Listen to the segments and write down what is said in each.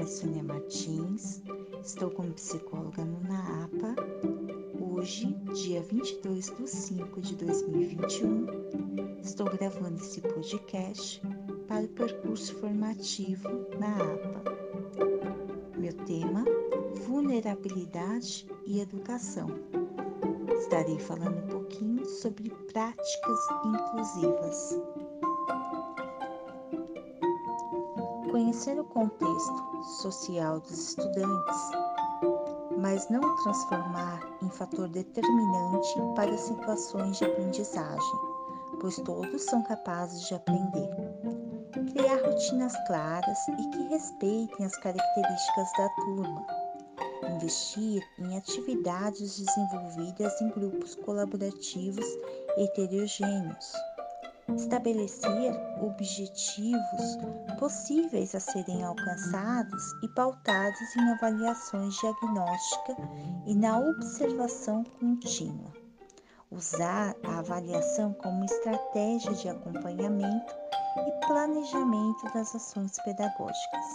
nome é Sônia Martins, estou como psicóloga no NAAPA. Hoje, dia 22 de 5 de 2021, estou gravando esse podcast para o percurso formativo na APA. Meu tema: vulnerabilidade e educação. Estarei falando um pouquinho sobre práticas inclusivas. Conhecer o contexto social dos estudantes, mas não transformar em fator determinante para situações de aprendizagem, pois todos são capazes de aprender. Criar rotinas claras e que respeitem as características da turma. Investir em atividades desenvolvidas em grupos colaborativos heterogêneos estabelecer objetivos possíveis a serem alcançados e pautados em avaliações diagnósticas e na observação contínua. Usar a avaliação como estratégia de acompanhamento e planejamento das ações pedagógicas.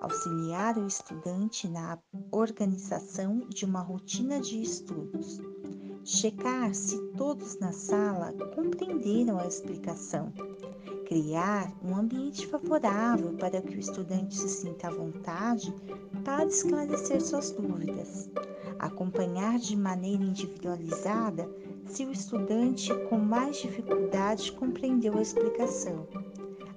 Auxiliar o estudante na organização de uma rotina de estudos checar se todos na sala compreenderam a explicação, criar um ambiente favorável para que o estudante se sinta à vontade para esclarecer suas dúvidas, acompanhar de maneira individualizada se o estudante com mais dificuldade compreendeu a explicação,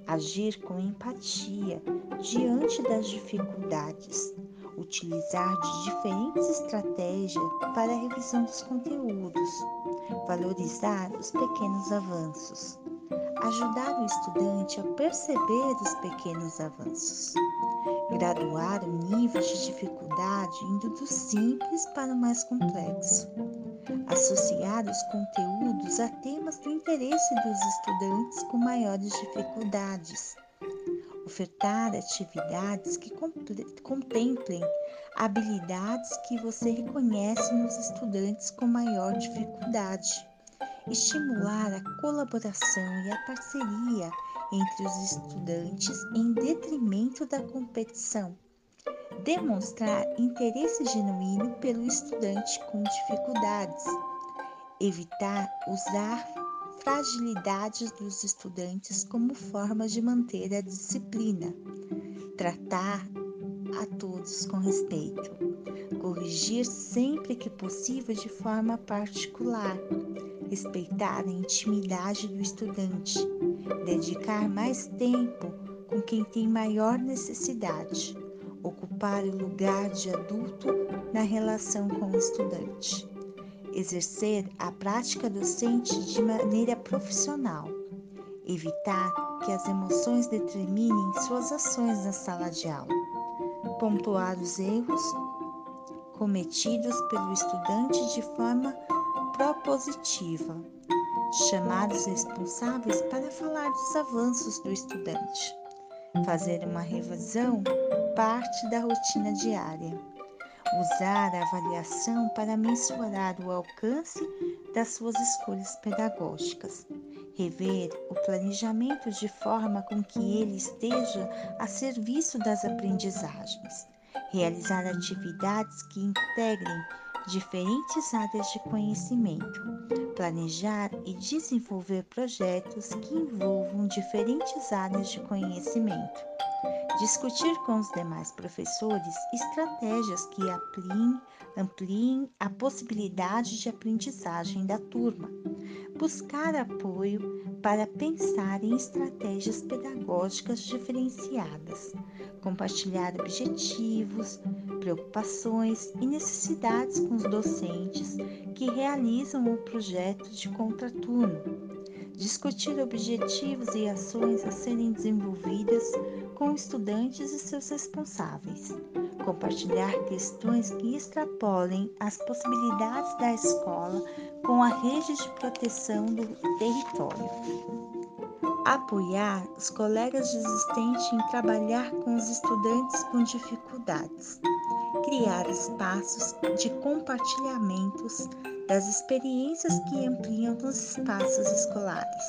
agir com empatia diante das dificuldades utilizar de diferentes estratégias para a revisão dos conteúdos, valorizar os pequenos avanços, ajudar o estudante a perceber os pequenos avanços, graduar o nível de dificuldade indo do simples para o mais complexo, associar os conteúdos a temas do interesse dos estudantes com maiores dificuldades ofertar atividades que contemplem habilidades que você reconhece nos estudantes com maior dificuldade, estimular a colaboração e a parceria entre os estudantes em detrimento da competição, demonstrar interesse genuíno pelo estudante com dificuldades, evitar usar fragilidades dos estudantes como forma de manter a disciplina, tratar a todos com respeito, corrigir sempre que possível de forma particular, respeitar a intimidade do estudante, dedicar mais tempo com quem tem maior necessidade, ocupar o lugar de adulto na relação com o estudante exercer a prática docente de maneira profissional, evitar que as emoções determinem suas ações na sala de aula, pontuar os erros cometidos pelo estudante de forma propositiva, chamar os responsáveis para falar dos avanços do estudante, fazer uma revisão parte da rotina diária usar a avaliação para mensurar o alcance das suas escolhas pedagógicas, rever o planejamento de forma com que ele esteja a serviço das aprendizagens, realizar atividades que integrem diferentes áreas de conhecimento, planejar e desenvolver projetos que envolvam diferentes áreas de conhecimento discutir com os demais professores estratégias que ampliem, ampliem a possibilidade de aprendizagem da turma, buscar apoio para pensar em estratégias pedagógicas diferenciadas, compartilhar objetivos, preocupações e necessidades com os docentes que realizam o projeto de contraturno discutir objetivos e ações a serem desenvolvidas com estudantes e seus responsáveis, compartilhar questões que extrapolem as possibilidades da escola com a rede de proteção do território. Apoiar os colegas desistentes em trabalhar com os estudantes com dificuldades. Criar espaços de compartilhamentos das experiências que ampliam os espaços escolares,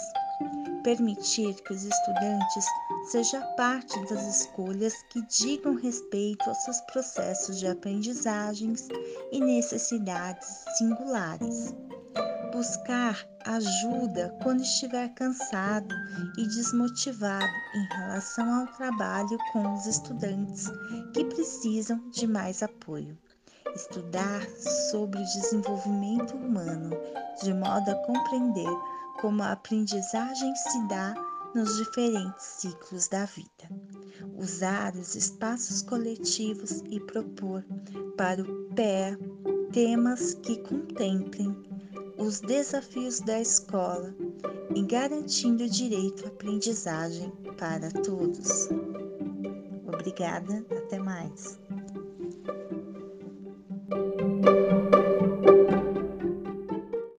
permitir que os estudantes sejam parte das escolhas que digam respeito aos seus processos de aprendizagens e necessidades singulares. Buscar ajuda quando estiver cansado e desmotivado em relação ao trabalho com os estudantes que precisam de mais apoio. Estudar sobre o desenvolvimento humano de modo a compreender como a aprendizagem se dá nos diferentes ciclos da vida. Usar os espaços coletivos e propor para o pé temas que contemplem os desafios da escola e garantindo o direito à aprendizagem para todos. Obrigada, até mais.